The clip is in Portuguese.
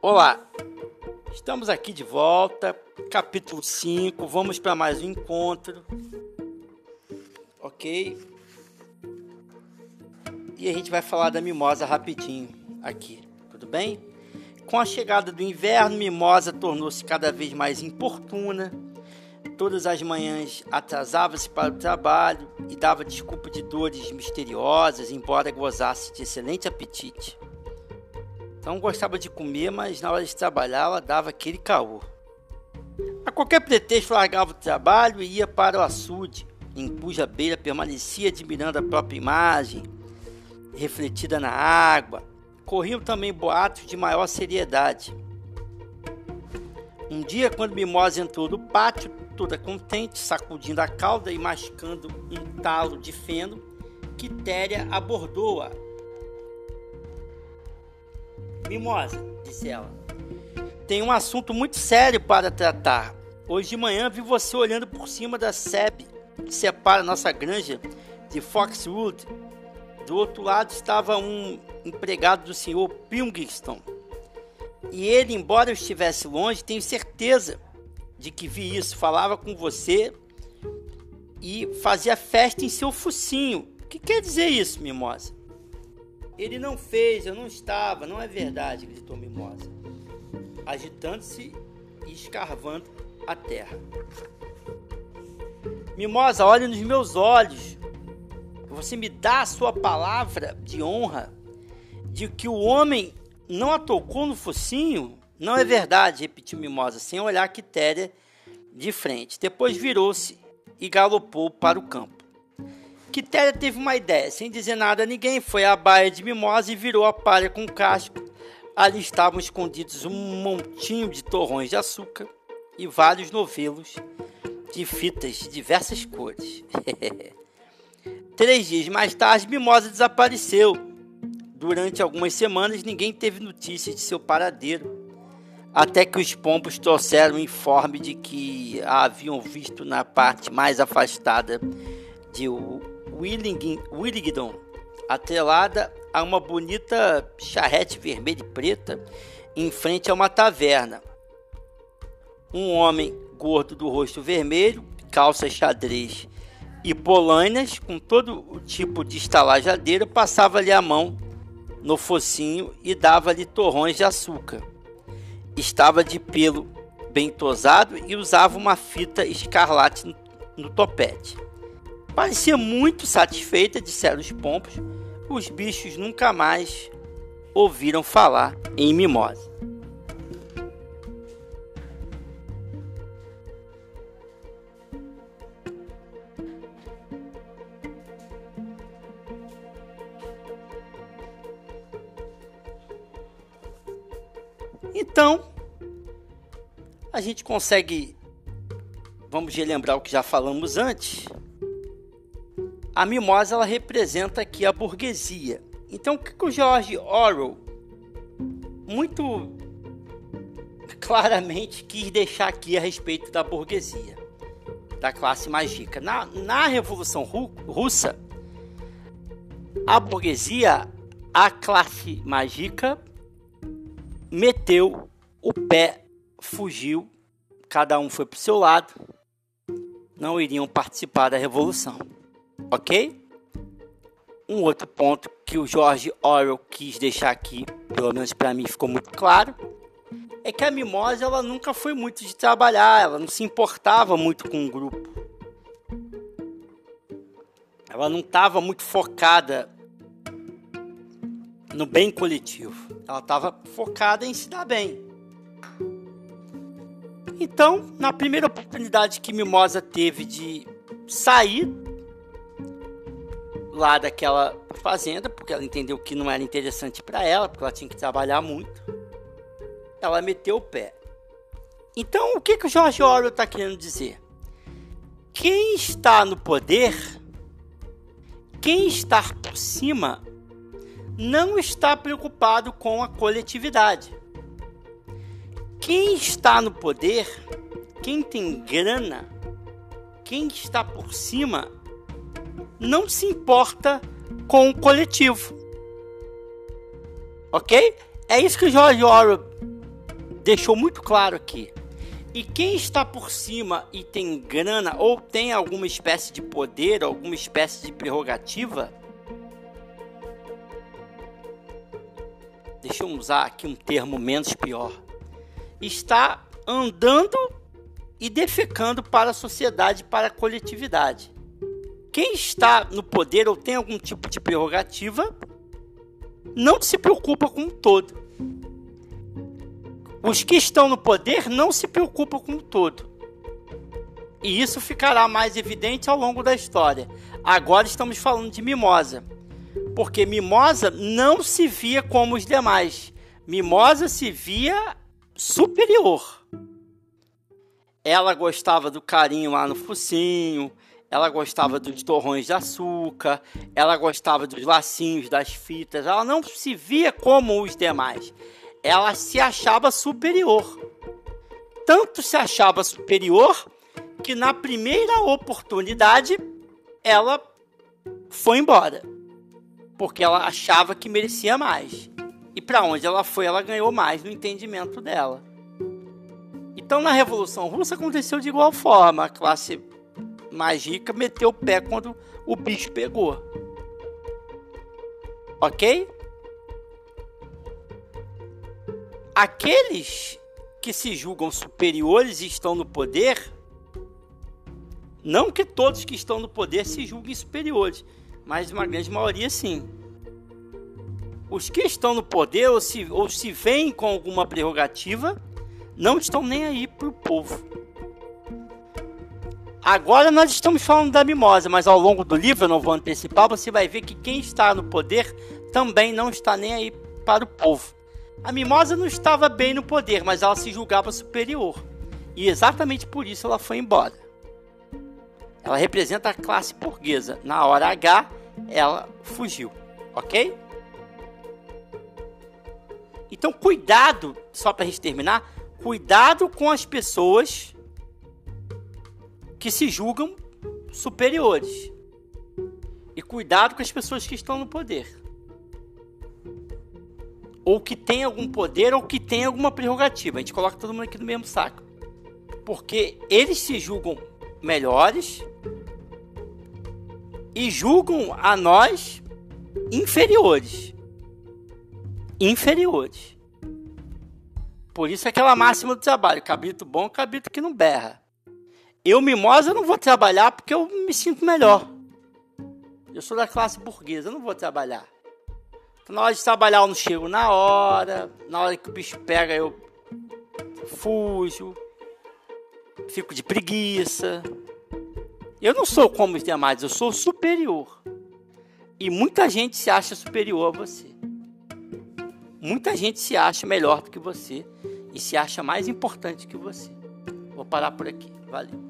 Olá, estamos aqui de volta, capítulo 5. Vamos para mais um encontro, ok? E a gente vai falar da mimosa rapidinho aqui, tudo bem? Com a chegada do inverno, mimosa tornou-se cada vez mais importuna. Todas as manhãs atrasava-se para o trabalho e dava desculpa de dores misteriosas, embora gozasse de excelente apetite. Não gostava de comer, mas na hora de trabalhar ela dava aquele caô. A qualquer pretexto largava o trabalho e ia para o açude. Em cuja beira permanecia admirando a própria imagem, refletida na água. Corriam também boatos de maior seriedade. Um dia, quando Mimosa entrou no pátio, toda contente, sacudindo a cauda e mascando um talo de feno, Quitéria abordou-a Mimosa, disse ela, tem um assunto muito sério para tratar. Hoje de manhã vi você olhando por cima da sebe que separa nossa granja de Foxwood. Do outro lado estava um empregado do senhor Pilgrimston. E ele, embora eu estivesse longe, tenho certeza de que vi isso. Falava com você e fazia festa em seu focinho. O que quer dizer isso, Mimosa? Ele não fez, eu não estava, não é verdade, gritou Mimosa, agitando-se e escarvando a terra. Mimosa, olhe nos meus olhos. Você me dá a sua palavra de honra de que o homem não a tocou no focinho? Não é verdade, repetiu Mimosa, sem olhar Quitéria de frente. Depois virou-se e galopou para o campo. Quitéria teve uma ideia, sem dizer nada a ninguém, foi à baia de mimosa e virou a palha com casco. Ali estavam escondidos um montinho de torrões de açúcar e vários novelos de fitas de diversas cores. Três dias mais tarde, Mimosa desapareceu. Durante algumas semanas, ninguém teve notícia de seu paradeiro, até que os pombos trouxeram o informe de que a haviam visto na parte mais afastada de Willingdon, atrelada a uma bonita charrete vermelha e preta em frente a uma taverna. Um homem gordo do rosto vermelho, calças xadrez e polainas com todo o tipo de estalajadeira passava-lhe a mão no focinho e dava-lhe torrões de açúcar. Estava de pelo bem tosado e usava uma fita escarlate no topete. Parecia muito satisfeita, disseram os pompos. Os bichos nunca mais ouviram falar em mimosa. Então, a gente consegue, vamos relembrar o que já falamos antes, a mimosa ela representa aqui a burguesia. Então, o que, o George Orwell muito claramente quis deixar aqui a respeito da burguesia, da classe mais rica? Na, na Revolução Ru Russa, a burguesia, a classe mais rica, meteu o pé, fugiu, cada um foi para o seu lado, não iriam participar da revolução. Ok? Um outro ponto que o George Orwell quis deixar aqui, pelo menos para mim ficou muito claro, é que a mimosa ela nunca foi muito de trabalhar, ela não se importava muito com o grupo. Ela não estava muito focada no bem coletivo. Ela estava focada em se dar bem. Então, na primeira oportunidade que Mimosa teve de sair lá daquela fazenda, porque ela entendeu que não era interessante para ela, porque ela tinha que trabalhar muito. Ela meteu o pé. Então, o que, que o George Orwell está querendo dizer? Quem está no poder, quem está por cima, não está preocupado com a coletividade. Quem está no poder, quem tem grana, quem está por cima, não se importa com o coletivo. Ok? É isso que o George Orwell deixou muito claro aqui. E quem está por cima e tem grana ou tem alguma espécie de poder, alguma espécie de prerrogativa, deixa eu usar aqui um termo menos pior, está andando e defecando para a sociedade, para a coletividade. Quem está no poder ou tem algum tipo de prerrogativa não se preocupa com o todo. Os que estão no poder não se preocupam com o todo. E isso ficará mais evidente ao longo da história. Agora estamos falando de Mimosa. Porque Mimosa não se via como os demais. Mimosa se via superior. Ela gostava do carinho lá no focinho, ela gostava dos torrões de açúcar, ela gostava dos lacinhos, das fitas, ela não se via como os demais. Ela se achava superior. Tanto se achava superior que na primeira oportunidade ela foi embora. Porque ela achava que merecia mais. E para onde ela foi, ela ganhou mais no entendimento dela. Então na Revolução Russa aconteceu de igual forma. A classe mais rica meteu o pé quando o bicho pegou. Ok? Aqueles que se julgam superiores e estão no poder, não que todos que estão no poder se julguem superiores, mas uma grande maioria sim. Os que estão no poder ou se, ou se veem com alguma prerrogativa, não estão nem aí para o povo. Agora nós estamos falando da mimosa, mas ao longo do livro, eu não vou antecipar, você vai ver que quem está no poder também não está nem aí para o povo. A mimosa não estava bem no poder, mas ela se julgava superior. E exatamente por isso ela foi embora. Ela representa a classe burguesa. Na hora H, ela fugiu. Ok? Então, cuidado, só para a gente terminar, cuidado com as pessoas que se julgam superiores. E cuidado com as pessoas que estão no poder. Ou que tem algum poder ou que tem alguma prerrogativa. A gente coloca todo mundo aqui no mesmo saco. Porque eles se julgam melhores e julgam a nós inferiores. Inferiores. Por isso aquela máxima do trabalho: cabrito bom, cabrito que não berra. Eu, mimosa, não vou trabalhar porque eu me sinto melhor. Eu sou da classe burguesa, eu não vou trabalhar. Então, na hora de trabalhar, eu não chego na hora. Na hora que o bicho pega, eu fujo. Fico de preguiça. Eu não sou como os demais, eu sou superior. E muita gente se acha superior a você. Muita gente se acha melhor do que você e se acha mais importante que você. Vou parar por aqui. Valeu.